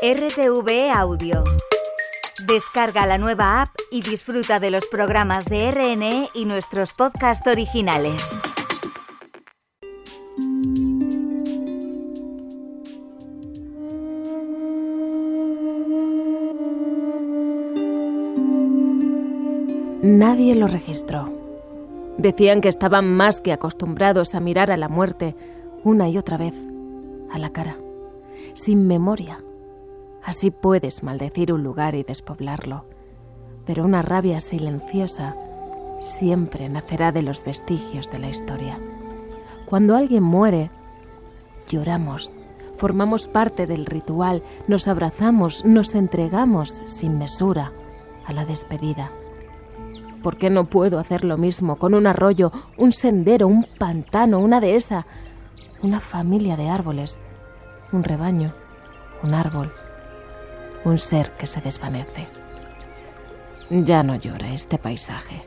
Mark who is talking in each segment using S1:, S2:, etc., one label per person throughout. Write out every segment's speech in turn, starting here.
S1: RTV Audio. Descarga la nueva app y disfruta de los programas de RNE y nuestros podcasts originales.
S2: Nadie lo registró. Decían que estaban más que acostumbrados a mirar a la muerte una y otra vez a la cara, sin memoria. Así puedes maldecir un lugar y despoblarlo, pero una rabia silenciosa siempre nacerá de los vestigios de la historia. Cuando alguien muere, lloramos, formamos parte del ritual, nos abrazamos, nos entregamos sin mesura a la despedida. ¿Por qué no puedo hacer lo mismo con un arroyo, un sendero, un pantano, una dehesa, una familia de árboles, un rebaño, un árbol, un ser que se desvanece? Ya no llora este paisaje.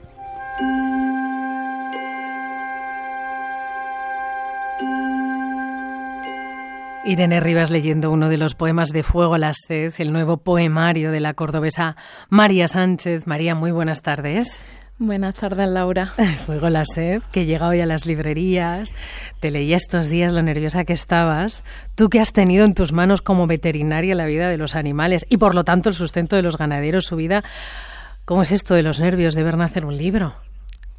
S3: Irene Rivas leyendo uno de los poemas de Fuego a la Sed, el nuevo poemario de la cordobesa María Sánchez. María, muy buenas tardes.
S4: Buenas tardes, Laura.
S3: Fuego la Sed, que llega hoy a las librerías. Te leía estos días lo nerviosa que estabas. Tú que has tenido en tus manos como veterinaria la vida de los animales y por lo tanto el sustento de los ganaderos, su vida. ¿Cómo es esto de los nervios de ver nacer un libro?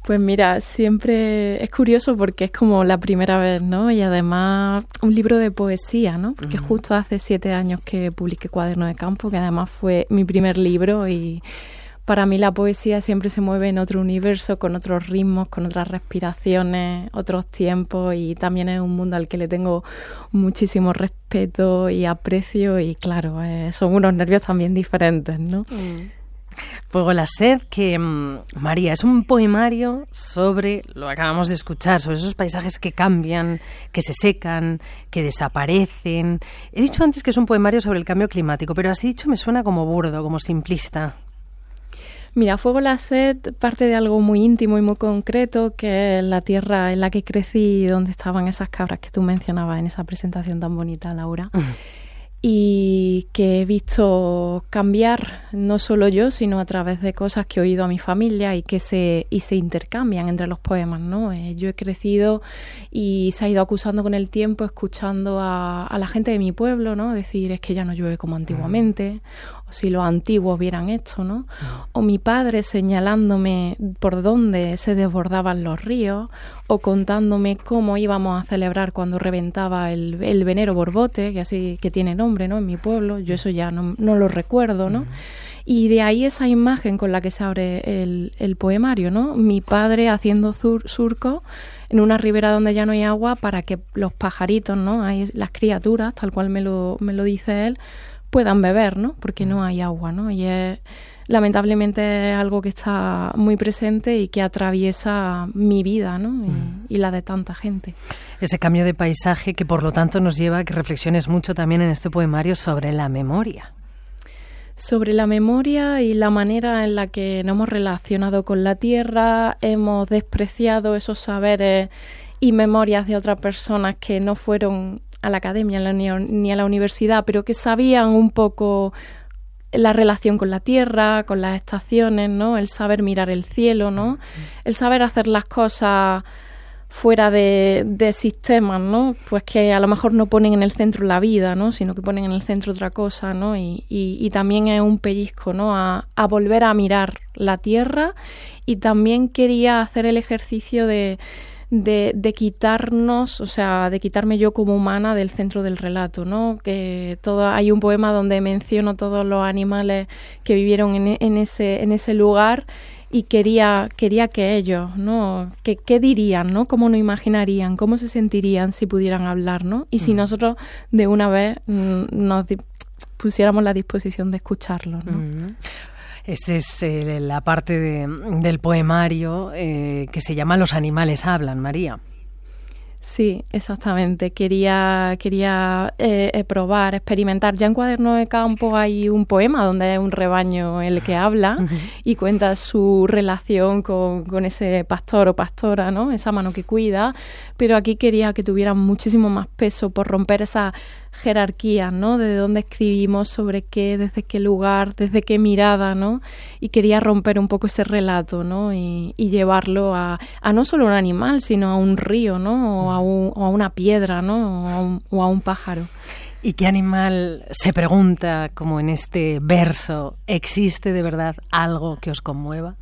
S4: Pues mira, siempre es curioso porque es como la primera vez, ¿no? Y además un libro de poesía, ¿no? Porque justo hace siete años que publiqué Cuaderno de Campo, que además fue mi primer libro y para mí la poesía siempre se mueve en otro universo, con otros ritmos, con otras respiraciones, otros tiempos y también es un mundo al que le tengo muchísimo respeto y aprecio y claro, eh, son unos nervios también diferentes, ¿no?
S3: Mm. Fuego la sed, que mm, María, es un poemario sobre, lo acabamos de escuchar, sobre esos paisajes que cambian, que se secan, que desaparecen. He dicho antes que es un poemario sobre el cambio climático, pero así dicho me suena como burdo, como simplista.
S4: Mira, Fuego la Sed parte de algo muy íntimo y muy concreto, que es la tierra en la que crecí y donde estaban esas cabras que tú mencionabas en esa presentación tan bonita, Laura y que he visto cambiar no solo yo, sino a través de cosas que he oído a mi familia y que se, y se intercambian entre los poemas, ¿no? Eh, yo he crecido y se ha ido acusando con el tiempo, escuchando a, a, la gente de mi pueblo, ¿no? Decir, es que ya no llueve como antiguamente, o si los antiguos vieran esto, ¿no? O mi padre señalándome por dónde se desbordaban los ríos, o contándome cómo íbamos a celebrar cuando reventaba el, el venero borbote, que así que tiene nombre ¿no? En mi pueblo, yo eso ya no, no lo recuerdo, ¿no? Y de ahí esa imagen con la que se abre el, el poemario, ¿no? Mi padre haciendo surco en una ribera donde ya no hay agua para que los pajaritos, ¿no? Hay las criaturas, tal cual me lo, me lo dice él, puedan beber, ¿no? Porque no hay agua, ¿no? Y es lamentablemente es algo que está muy presente y que atraviesa mi vida ¿no? Mm. y, la de tanta gente.
S3: Ese cambio de paisaje que por lo tanto nos lleva a que reflexiones mucho también en este poemario sobre la memoria.
S4: Sobre la memoria y la manera en la que nos hemos relacionado con la tierra, hemos despreciado esos saberes y memorias de otras personas que no fueron a la academia ni a la universidad, pero que sabían un poco la relación con la tierra, con las estaciones, ¿no? El saber mirar el cielo, ¿no? El saber hacer las cosas fuera de, de, sistemas, ¿no? Pues que a lo mejor no ponen en el centro la vida, ¿no? Sino que ponen en el centro otra cosa, ¿no? Y, y, y también es un pellizco, ¿no? A, a, volver a mirar la tierra y también quería hacer el ejercicio de, de, de, quitarnos, o sea, de quitarme yo como humana del centro del relato, ¿no? Que todo, hay un poema donde menciono todos los animales que vivieron en, en ese, en ese lugar y quería, quería que ellos, ¿no? Que, ¿Qué dirían, ¿no? ¿Cómo no imaginarían? ¿Cómo se sentirían si pudieran hablar, ¿no? Y si nosotros de una vez mm, nos pusiéramos la disposición de escucharlo, ¿no?
S3: Esta es eh, la parte de, del poemario eh, que se llama Los animales hablan, María.
S4: Sí, exactamente. Quería, quería eh, eh, probar, experimentar. Ya en Cuaderno de Campo hay un poema donde es un rebaño el que habla y cuenta su relación con, con, ese pastor o pastora, ¿no? Esa mano que cuida. Pero aquí quería que tuviera muchísimo más peso por romper esa jerarquías, ¿no? De dónde escribimos, sobre qué, desde qué lugar, desde qué mirada, ¿no? Y quería romper un poco ese relato, ¿no? Y, llevarlo a, a, no solo un animal, sino a un río, ¿no? O a, a una piedra, ¿no? O a, un, o a un pájaro.
S3: ¿Y qué animal se pregunta, como en este verso, existe de verdad algo que os conmueva?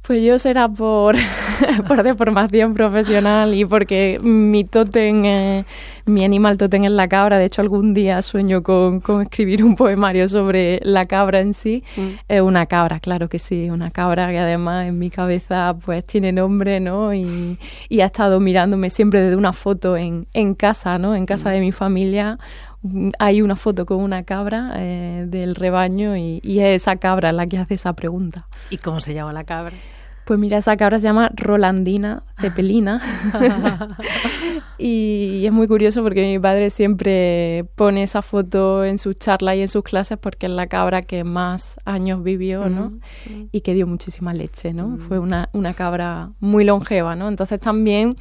S4: Pues yo será por, por de formación profesional y porque mi totem, mi animal totem es la cabra. De hecho, algún día sueño con, con escribir un poemario sobre la cabra en sí. Mm. Es una cabra, claro que sí, una cabra que además en mi cabeza pues tiene nombre, ¿no? Y, y ha estado mirándome siempre desde una foto en, en casa, ¿no? En casa mm. de mi familia hay una foto con una cabra eh, del rebaño y, y, es esa cabra la que hace esa pregunta.
S3: ¿Y cómo se llama la cabra?
S4: Pues mira, esa cabra se llama Rolandina Cepelina. y es muy curioso porque mi padre siempre pone esa foto en sus charlas y en sus clases porque es la cabra que más años vivió, ¿no? Y que dio muchísima leche, ¿no? Fue una, una cabra muy longeva, ¿no? Entonces también...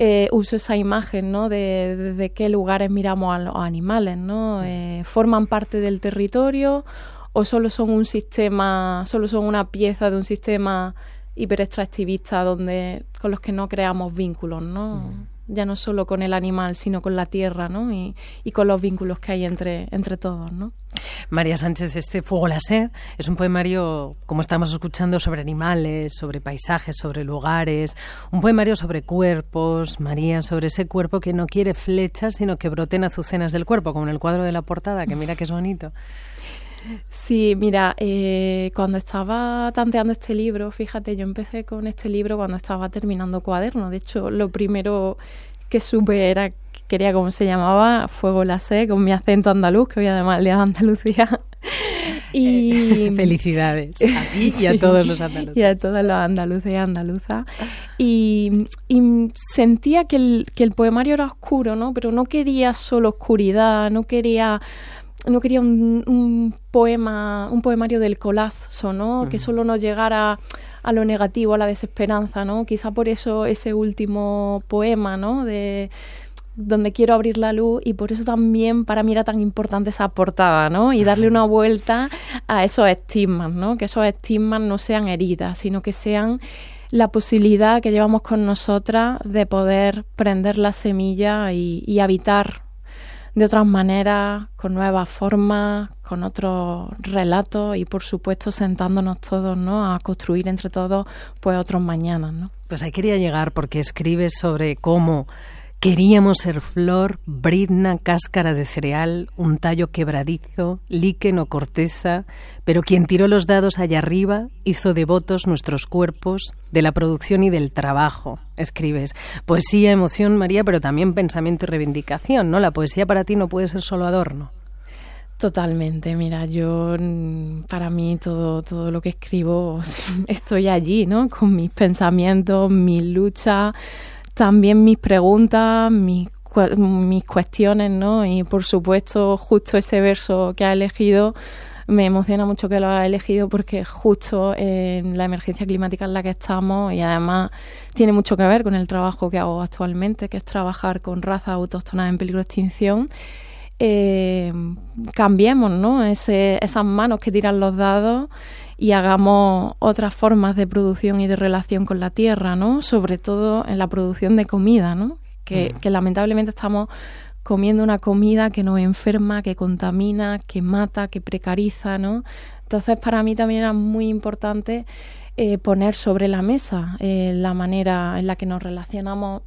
S4: Eh, uso esa imagen, ¿no? De, de, qué lugares miramos a los animales, ¿no? Eh, ¿Forman parte del territorio o solo son un sistema, solo son una pieza de un sistema hiperextractivista donde con los que no creamos vínculos, ¿no? Ya no solo con el animal, sino con la tierra, ¿no? Y, con los vínculos que hay entre, entre todos, ¿no?
S3: María Sánchez, este Fuego Láser es un poemario, como estamos escuchando, sobre animales, sobre paisajes, sobre lugares, un poemario sobre cuerpos, María, sobre ese cuerpo que no quiere flechas, sino que broten azucenas del cuerpo, como en el cuadro de la portada, que mira que es bonito.
S4: Sí, mira, eh, cuando estaba tanteando este libro, fíjate, yo empecé con este libro cuando estaba terminando cuaderno. De hecho, lo primero que supe era que quería cómo se llamaba, Fuego la sé, con mi acento andaluz, que hoy además le Andalucía.
S3: y felicidades a ti y a todos los andaluces.
S4: Y a todos los andaluces y andaluzas. Y, y sentía que el, que el poemario era oscuro, ¿no? Pero no quería solo oscuridad, no quería no quería un, poema, un poemario del colazo, ¿no? Que solo nos llegara a lo negativo, a la desesperanza, ¿no? Quizá por eso ese último poema, ¿no? De donde quiero abrir la luz y por eso también para mí era tan importante esa portada, ¿no? Y darle una vuelta a esos estigmas, ¿no? Que esos estigmas no sean heridas, sino que sean la posibilidad que llevamos con nosotras de poder prender la semilla y, y habitar de otras maneras, con nuevas formas, con otros relatos y por supuesto sentándonos todos, ¿no? A construir entre todos pues otros mañanas, ¿no?
S3: Pues ahí quería llegar porque escribes sobre cómo Queríamos ser flor, bridna, cáscara de cereal, un tallo quebradizo, líquen o corteza, pero quien tiró los dados allá arriba hizo devotos nuestros cuerpos de la producción y del trabajo. Escribes poesía, emoción, María, pero también pensamiento y reivindicación, ¿no? La poesía para ti no puede ser solo adorno.
S4: Totalmente, mira, yo mm, para mí todo, todo lo que escribo estoy allí, ¿no? Con mis pensamientos, mis luchas también mis preguntas, mis, mis cuestiones, ¿no? Y por supuesto, justo ese verso que ha elegido me emociona mucho que lo ha elegido porque justo en la emergencia climática en la que estamos y además tiene mucho que ver con el trabajo que hago actualmente, que es trabajar con razas autóctonas en peligro de extinción. Eh, cambiemos ¿no? Ese, esas manos que tiran los dados y hagamos otras formas de producción y de relación con la tierra, ¿no? Sobre todo en la producción de comida, ¿no? Que, mm. que lamentablemente estamos comiendo una comida que nos enferma, que contamina, que mata, que precariza, ¿no? Entonces, para mí también era muy importante eh, poner sobre la mesa eh, la manera en la que nos relacionamos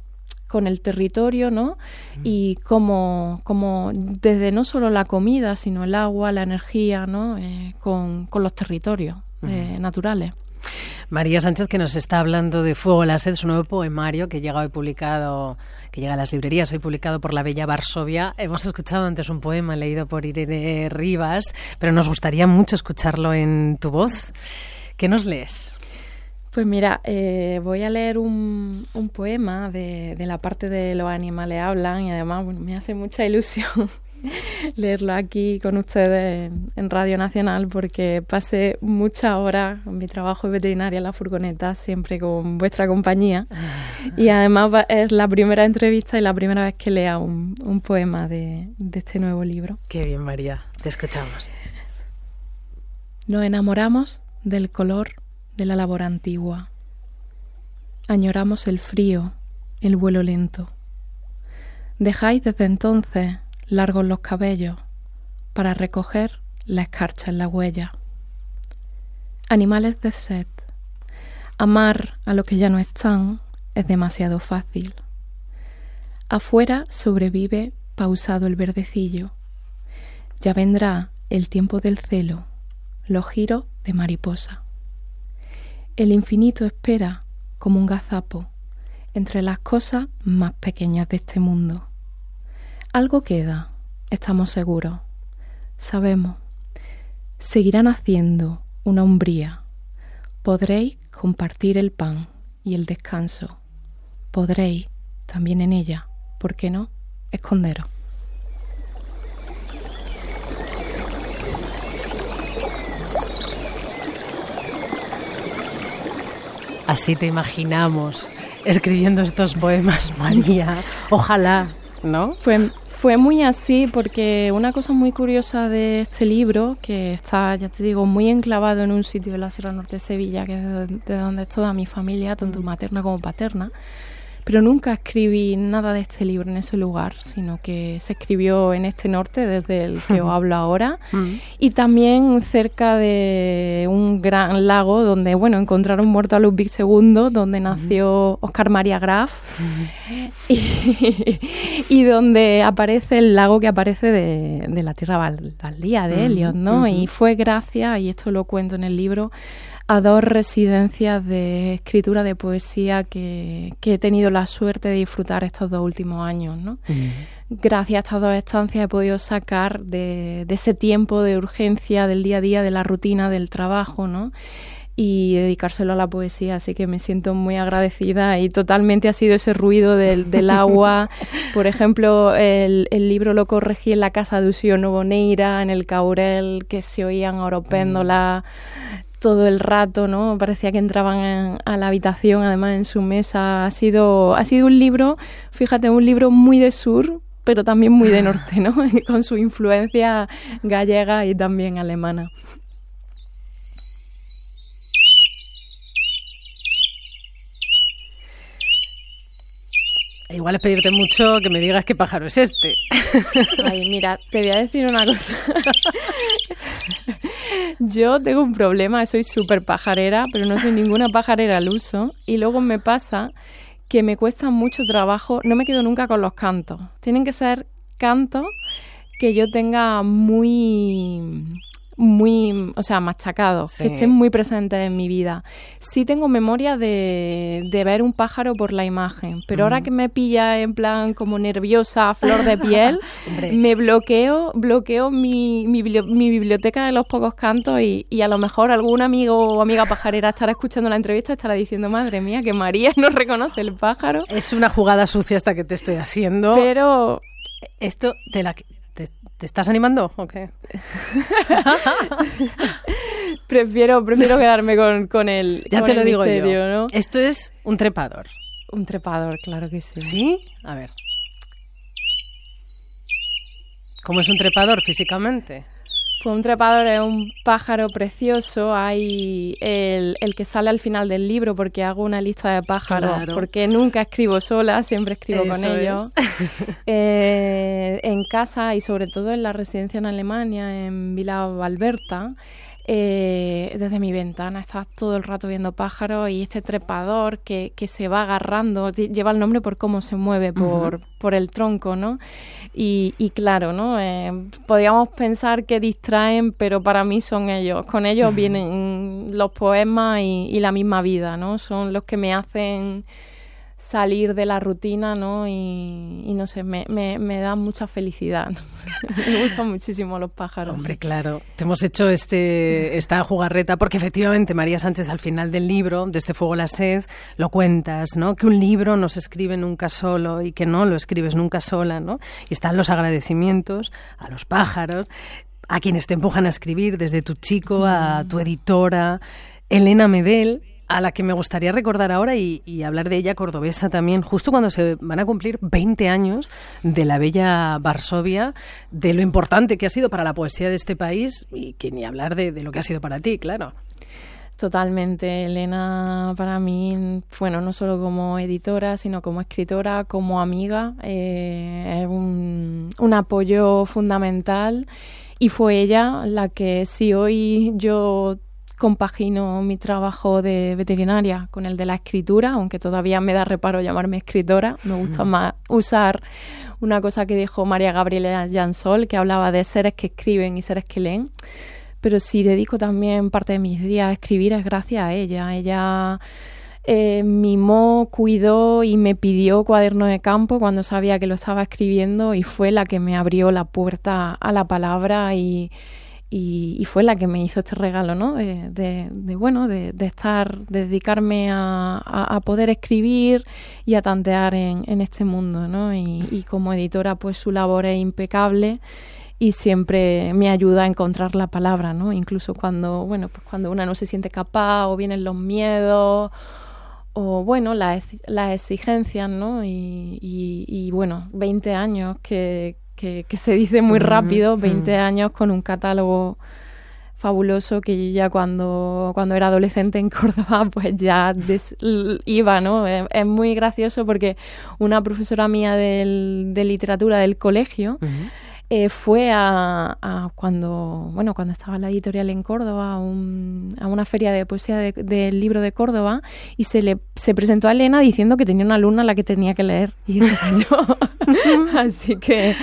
S4: con el territorio, ¿no? Y cómo, como desde no solo la comida, sino el agua, la energía, ¿no? Eh, con, los territorios eh, naturales.
S3: María Sánchez, que nos está hablando de Fuego la Sed, su nuevo poemario que llega hoy publicado, que llega a las librerías, hoy publicado por la Bella Varsovia. Hemos escuchado antes un poema leído por Irene Rivas, pero nos gustaría mucho escucharlo en tu voz. ¿Qué nos lees?
S4: Pues mira, eh, voy a leer un, un poema de, de, la parte de los animales hablan y además bueno, me hace mucha ilusión leerlo aquí con ustedes en, Radio Nacional porque pasé muchas horas en mi trabajo de veterinaria en la furgoneta, siempre con vuestra compañía. Y además es la primera entrevista y la primera vez que lea un, un poema de, de este nuevo libro.
S3: Qué bien, María. Te escuchamos.
S4: Nos enamoramos del color de la labor antigua. Añoramos el frío, el vuelo lento. Dejáis desde entonces largos los cabellos para recoger la escarcha en la huella. Animales de sed. Amar a lo que ya no están es demasiado fácil. Afuera sobrevive pausado el verdecillo. Ya vendrá el tiempo del celo, los giros de mariposa. El infinito espera como un gazapo entre las cosas más pequeñas de este mundo. Algo queda, estamos seguros. Sabemos. Seguirán haciendo una umbría. Podréis compartir el pan y el descanso. Podréis también en ella, ¿por qué no?, esconderos.
S3: Así te imaginamos escribiendo estos poemas, María. Ojalá, ¿no?
S4: Fue, fue muy así porque una cosa muy curiosa de este libro, que está, ya te digo, muy enclavado en un sitio de la Sierra Norte de Sevilla, que es de donde es toda mi familia, tanto materna como paterna, pero nunca escribí nada de este libro en ese lugar, sino que se escribió en este norte, desde el que os hablo ahora, y también cerca de un gran lago donde, bueno, encontraron muerto a Ludwig II, donde nació Oscar María Graf, y, donde aparece el lago que aparece de, la Tierra Baldía de Helios, ¿no? Y fue gracias, y esto lo cuento en el libro, a dos residencias de escritura de poesía que, he tenido la suerte de disfrutar estos dos últimos años. ¿no? Gracias a estas dos estancias he podido sacar de, ese tiempo de urgencia del día a día, de la rutina del trabajo, ¿no? y dedicárselo a la poesía, así que me siento muy agradecida y totalmente ha sido ese ruido del, agua. Por ejemplo, el, libro lo corregí en la casa de Usio Novoneira, en el Caurel, que se oían oropéndola todo el rato, ¿no? Parecía que entraban a la habitación, además en su mesa. Ha sido, ha sido un libro, fíjate, un libro muy de sur, pero también muy de norte, ¿no? Con su influencia gallega y también alemana.
S3: Igual es pedirte mucho que me digas qué pájaro es este.
S4: Ay, mira, te voy a decir una cosa. Yo tengo un problema, soy súper pajarera, pero no soy ninguna pajarera al uso. Y luego me pasa que me cuesta mucho trabajo, no me quedo nunca con los cantos. Tienen que ser cantos que yo tenga muy muy, o sea, machacados, que estén muy presentes en mi vida. Sí tengo memoria de, de ver un pájaro por la imagen, pero ahora que me pilla en plan como nerviosa, flor de piel, me bloqueo, bloqueo mi, mi, biblioteca de los pocos cantos y, y, a lo mejor algún amigo o amiga pajarera estará escuchando la entrevista y estará diciendo, madre mía, que María no reconoce el pájaro.
S3: Es una jugada sucia esta que te estoy haciendo.
S4: Pero...
S3: Esto de la, ¿Te estás animando o qué?
S4: prefiero, prefiero quedarme con, con el.
S3: Ya te lo digo
S4: yo. ¿no?
S3: Esto es un trepador.
S4: Un trepador, claro que sí.
S3: ¿Sí? A ver. ¿Cómo es un trepador físicamente?
S4: Pues un trepador es un pájaro precioso. Hay el, que sale al final del libro porque hago una lista de pájaros. Porque nunca escribo sola, siempre escribo con ellos. Eh, en casa y sobre todo en la residencia en Alemania, en Villa Alberta, eh, desde mi ventana estás todo el rato viendo pájaros y este trepador que, que se va agarrando, lleva el nombre por cómo se mueve, por, por el tronco, ¿no? Y, y claro, ¿no? Eh, podríamos pensar que distraen, pero para mí son ellos. Con ellos vienen los poemas y, y la misma vida, ¿no? Son los que me hacen salir de la rutina, ¿no? Y, no sé, me, me, da mucha felicidad. me gustan muchísimo los pájaros.
S3: Hombre, claro. Te hemos hecho este, esta jugarreta porque efectivamente, María Sánchez, al final del libro, de este Fuego la Sed, lo cuentas, ¿no? Que un libro no se escribe nunca solo y que no lo escribes nunca sola, ¿no? Y están los agradecimientos a los pájaros, a quienes te empujan a escribir, desde tu chico a tu editora, Elena Medel, a la que me gustaría recordar ahora y, hablar de ella cordobesa también, justo cuando se van a cumplir 20 años de la bella Varsovia, de lo importante que ha sido para la poesía de este país y que ni hablar de, lo que ha sido para ti, claro.
S4: Totalmente, Elena para mí, bueno, no solo como editora, sino como escritora, como amiga, eh, es un, un apoyo fundamental y fue ella la que si hoy yo compagino mi trabajo de veterinaria con el de la escritura, aunque todavía me da reparo llamarme escritora. Me gusta más usar una cosa que dijo María Gabriela Jansol, que hablaba de seres que escriben y seres que leen. Pero si dedico también parte de mis días a escribir es gracias a ella. Ella eh, mimó, cuidó y me pidió cuaderno de campo cuando sabía que lo estaba escribiendo y fue la que me abrió la puerta a la palabra y, y, fue la que me hizo este regalo, ¿no? De, bueno, de, estar, de dedicarme a, poder escribir y a tantear en, este mundo, ¿no? Y, como editora, pues su labor es impecable y siempre me ayuda a encontrar la palabra, ¿no? Incluso cuando, bueno, pues cuando una no se siente capaz o vienen los miedos o bueno, las, las exigencias, ¿no? Y, y, bueno, 20 años que, que, se dice muy rápido, 20 años con un catálogo fabuloso que yo ya cuando, cuando era adolescente en Córdoba pues ya iba, ¿no? Es, muy gracioso porque una profesora mía de literatura del colegio eh, fue a, cuando, bueno, cuando estaba en la editorial en Córdoba, a, una feria de poesía del libro de Córdoba y se le se presentó a Elena diciendo que tenía una alumna a la que tenía que leer y eso yo. Así que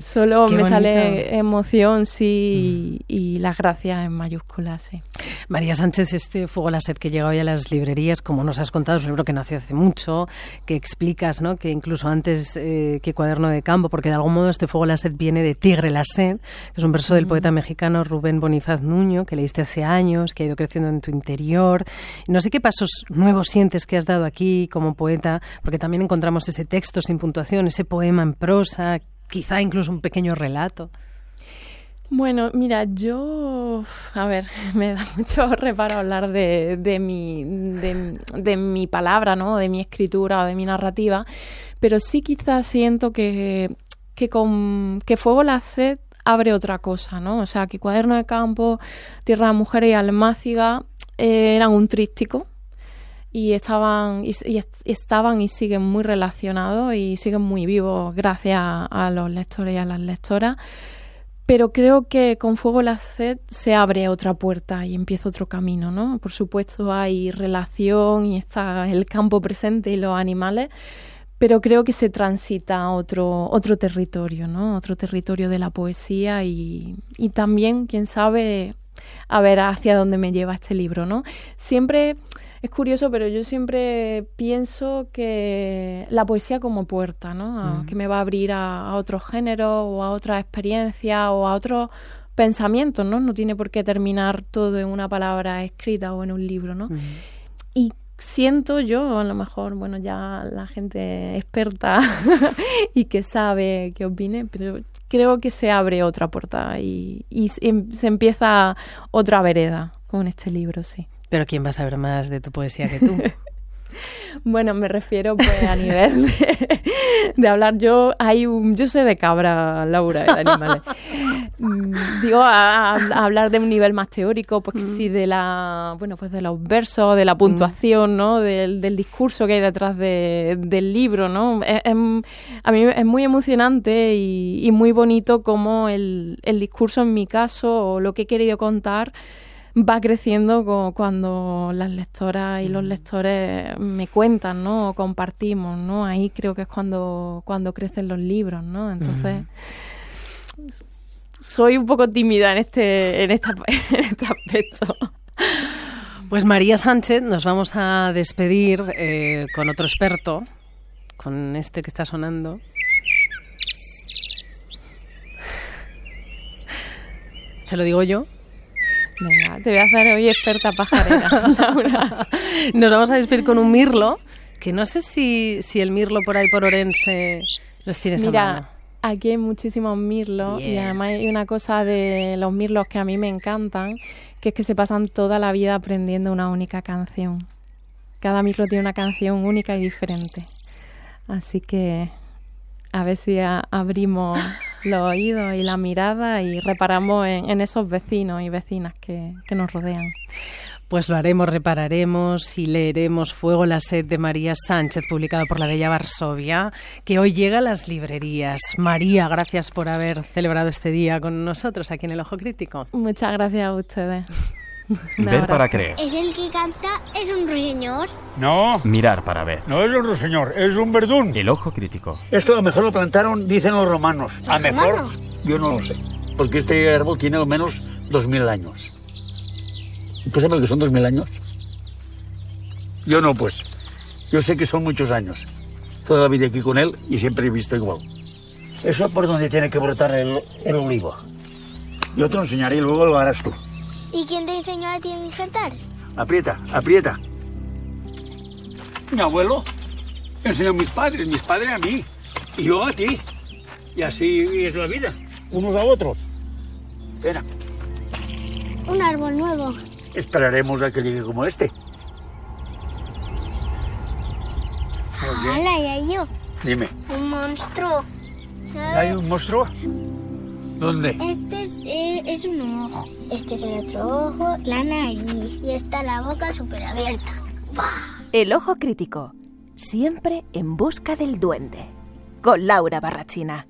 S4: Solo me sale emoción, sí, y, las gracias en mayúsculas, sí.
S3: María Sánchez, este Fuego a la Sed que llega hoy a las librerías, como nos has contado, es un libro que nació hace mucho, que explicas, ¿no? Que incluso antes eh, que Cuaderno de Campo, porque de algún modo este Fuego a la Sed viene de Tigre la Sed, que es un verso del poeta mexicano Rubén Bonifaz Nuño, que leíste hace años, que ha ido creciendo en tu interior. No sé qué pasos nuevos sientes que has dado aquí como poeta, porque también encontramos ese texto sin puntuación, ese poema en prosa, quizá incluso un pequeño relato.
S4: Bueno, mira, yo, a ver, me da mucho reparo hablar de, de, mi, de, mi palabra, ¿no? De mi escritura de mi narrativa, pero sí quizás siento que, que con que Fuego la Sed abre otra cosa, ¿no? O sea, que Cuaderno de Campo, Tierra de Mujeres y Almáciga eh, eran un trístico, y estaban y, estaban y siguen muy relacionados y siguen muy vivos gracias a, los lectores y a las lectoras. Pero creo que con Fuego la Sed se abre otra puerta y empieza otro camino, ¿no? Por supuesto hay relación y está el campo presente y los animales, pero creo que se transita a otro, otro territorio, ¿no? Otro territorio de la poesía y, y también, quién sabe, a ver hacia dónde me lleva este libro, ¿no? Siempre es curioso, pero yo siempre pienso que la poesía como puerta, ¿no? Que me va a abrir a, otros géneros o a otras experiencias o a otros pensamientos, ¿no? No tiene por qué terminar todo en una palabra escrita o en un libro, ¿no? Y siento yo, a lo mejor, bueno, ya la gente experta y que sabe qué opine, pero creo que se abre otra puerta y, y se empieza otra vereda con este libro, sí.
S3: Pero ¿quién va a saber más de tu poesía que tú?
S4: Bueno, me refiero pues a nivel de, hablar. Yo hay un, yo sé de cabra, Laura, de animales. Mm, digo, a, hablar de un nivel más teórico, pues mm. sí de la, bueno, pues de los versos, de la puntuación, mm. ¿no? Del, discurso que hay detrás del libro, ¿no? a mí es muy emocionante y, muy bonito como el, el discurso en mi caso o lo que he querido contar va creciendo cuando las lectoras y los mm. lectores me cuentan, ¿no? O compartimos, ¿no? Ahí creo que es cuando, cuando crecen los libros, ¿no? Entonces, soy un poco tímida en este, en, esta, en este aspecto.
S3: Pues María Sánchez, nos vamos a despedir eh, con otro experto, con este que está sonando. ¿Se lo digo yo?
S4: Venga, te voy a hacer hoy experta pajarera, Laura.
S3: Nos vamos a despedir con un mirlo, que no sé si, si el mirlo por ahí por Orense los tienes
S4: Mira,
S3: a mano.
S4: aquí hay muchísimos mirlos y además hay una cosa de los mirlos que a mí me encantan, que es que se pasan toda la vida aprendiendo una única canción. Cada mirlo tiene una canción única y diferente. Así que a ver si a- abrimos los oídos y la mirada y reparamos en, en esos vecinos y vecinas que, que nos rodean.
S3: Pues lo haremos, repararemos y leeremos Fuego la sed de María Sánchez, publicado por la Bella Varsovia, que hoy llega a las librerías. María, gracias por haber celebrado este día con nosotros aquí en el Ojo Crítico.
S4: Muchas gracias a ustedes.
S5: Ver para creer.
S6: ¿Es el que canta? ¿Es un ruiseñor?
S7: No,
S5: Mirar para ver.
S7: no es un ruiseñor, es un verdún.
S5: El ojo crítico.
S7: Esto a lo mejor lo plantaron, dicen los romanos. A lo mejor,
S6: romanos?
S7: yo no lo sé. Porque este árbol tiene al menos dos mil años. ¿Y ¿Tú sabes lo que son dos mil años? Yo no, pues. Yo sé que son muchos años. Toda la vida aquí con él y siempre he visto igual. Eso es por donde tiene que brotar el, el olivo. Yo te lo enseñaré y luego lo harás tú.
S6: ¿Y quién te enseñó a ti a injertar?
S7: Aprieta, aprieta. Mi abuelo enseñó a mis padres, mis padres a mí, y yo a ti. Y así es la vida, unos a otros. Espera,
S6: Un árbol nuevo.
S7: esperaremos a que llegue como este.
S6: ¡Hala, ya yo!
S7: Dime,
S6: Un monstruo.
S7: ¿hay un monstruo? ¿Dónde?
S6: Este es, eh, es un ojo. Este es el otro ojo, la nariz. Y está la boca súper abierta.
S2: El ojo crítico, siempre en busca del duende. Con Laura Barrachina.